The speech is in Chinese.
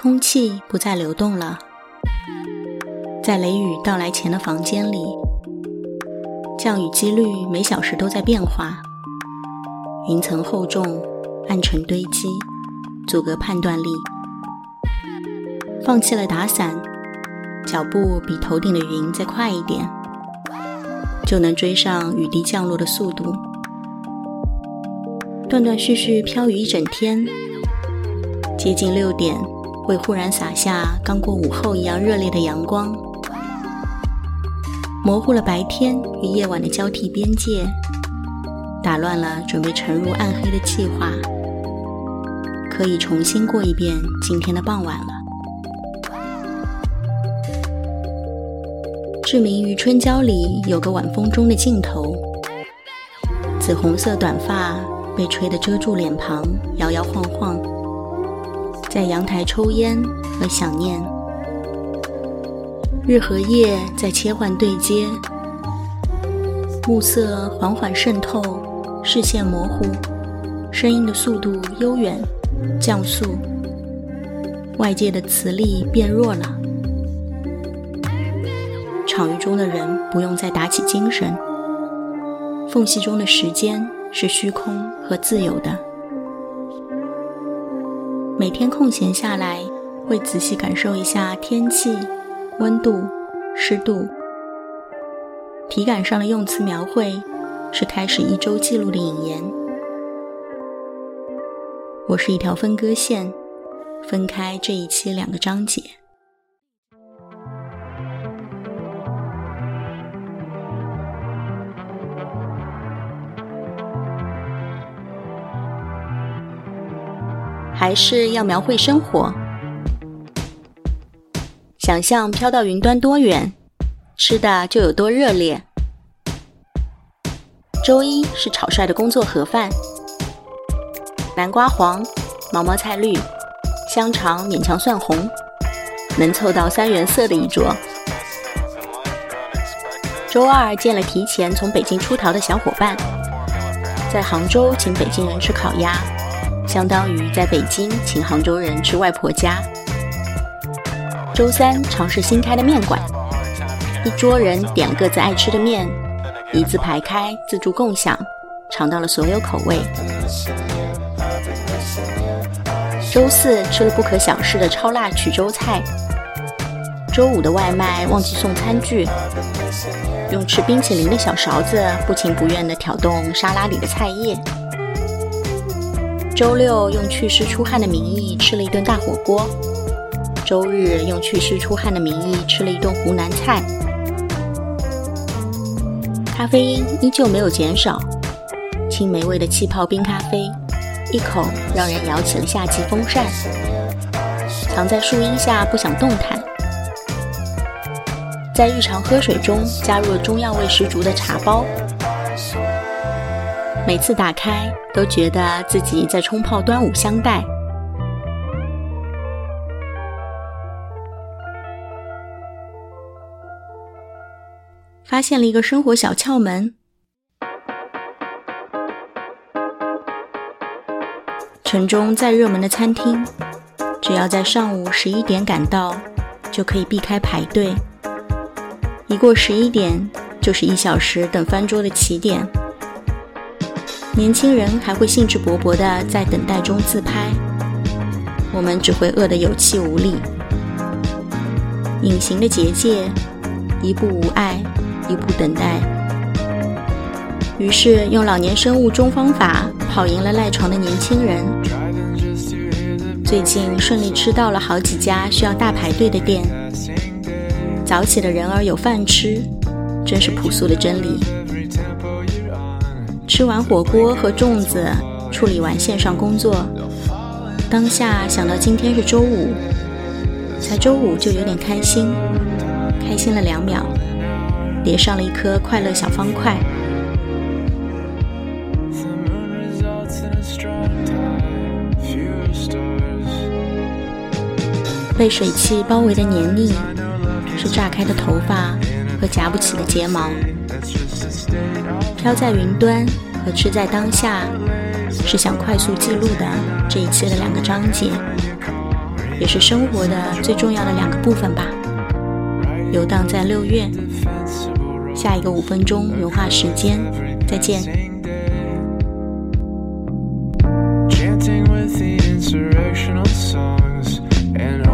空气不再流动了，在雷雨到来前的房间里，降雨几率每小时都在变化，云层厚重，暗沉堆积，阻隔判断力。放弃了打伞，脚步比头顶的云再快一点，就能追上雨滴降落的速度。断断续续飘雨一整天，接近六点。会忽然洒下刚过午后一样热烈的阳光，模糊了白天与夜晚的交替边界，打乱了准备沉入暗黑的计划，可以重新过一遍今天的傍晚了。志明与春娇里有个晚风中的镜头，紫红色短发被吹得遮住脸庞，摇摇晃晃。在阳台抽烟和想念，日和夜在切换对接，暮色缓缓渗透，视线模糊，声音的速度悠远，降速，外界的磁力变弱了，场域中的人不用再打起精神，缝隙中的时间是虚空和自由的。每天空闲下来，会仔细感受一下天气、温度、湿度。体感上的用词描绘，是开始一周记录的引言。我是一条分割线，分开这一期两个章节。还是要描绘生活，想象飘到云端多远，吃的就有多热烈。周一是草率的工作盒饭，南瓜黄，毛毛菜绿，香肠勉强算红，能凑到三原色的一桌。周二见了提前从北京出逃的小伙伴，在杭州请北京人吃烤鸭。相当于在北京请杭州人吃外婆家。周三尝试新开的面馆，一桌人点了各自爱吃的面，一字排开，自助共享，尝到了所有口味。周四吃了不可小视的超辣衢州菜。周五的外卖忘记送餐具，用吃冰淇淋的小勺子不情不愿地挑动沙拉里的菜叶。周六用祛湿出汗的名义吃了一顿大火锅，周日用祛湿出汗的名义吃了一顿湖南菜。咖啡因依旧没有减少，青梅味的气泡冰咖啡，一口让人摇起了夏季风扇。藏在树荫下不想动弹，在日常喝水中加入了中药味十足的茶包。每次打开，都觉得自己在冲泡端午香袋。发现了一个生活小窍门：城中再热门的餐厅，只要在上午十一点赶到，就可以避开排队。一过十一点，就是一小时等翻桌的起点。年轻人还会兴致勃勃地在等待中自拍，我们只会饿得有气无力。隐形的结界，一步无碍，一步等待。于是用老年生物钟方法跑赢了赖床的年轻人。最近顺利吃到了好几家需要大排队的店。早起的人儿有饭吃，真是朴素的真理。吃完火锅和粽子，处理完线上工作，当下想到今天是周五，才周五就有点开心，开心了两秒，叠上了一颗快乐小方块。被水汽包围的黏腻，是炸开的头发和夹不起的睫毛，飘在云端和吃在当下，是想快速记录的这一期的两个章节，也是生活的最重要的两个部分吧。游荡在六月，下一个五分钟融化时间，再见。Chanting with the insurrectional songs and